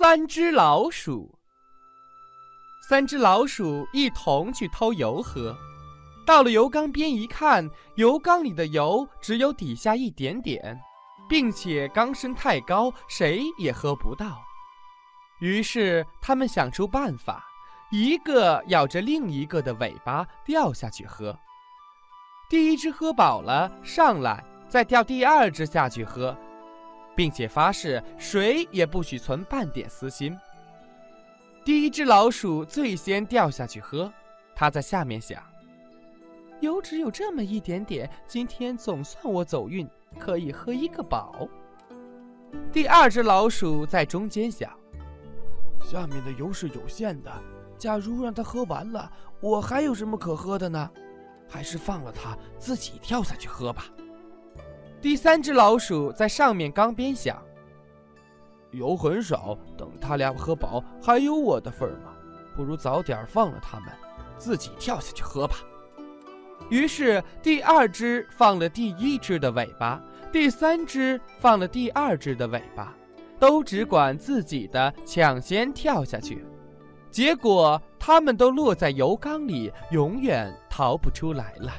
三只老鼠，三只老鼠一同去偷油喝。到了油缸边一看，油缸里的油只有底下一点点，并且缸身太高，谁也喝不到。于是他们想出办法，一个咬着另一个的尾巴掉下去喝。第一只喝饱了，上来再掉第二只下去喝。并且发誓，谁也不许存半点私心。第一只老鼠最先掉下去喝，它在下面想：油只有这么一点点，今天总算我走运，可以喝一个饱。第二只老鼠在中间想：下面的油是有限的，假如让它喝完了，我还有什么可喝的呢？还是放了它自己跳下去喝吧。第三只老鼠在上面缸边想：油很少，等他俩喝饱，还有我的份儿吗？不如早点放了他们，自己跳下去喝吧。于是，第二只放了第一只的尾巴，第三只放了第二只的尾巴，都只管自己的抢先跳下去。结果，他们都落在油缸里，永远逃不出来了。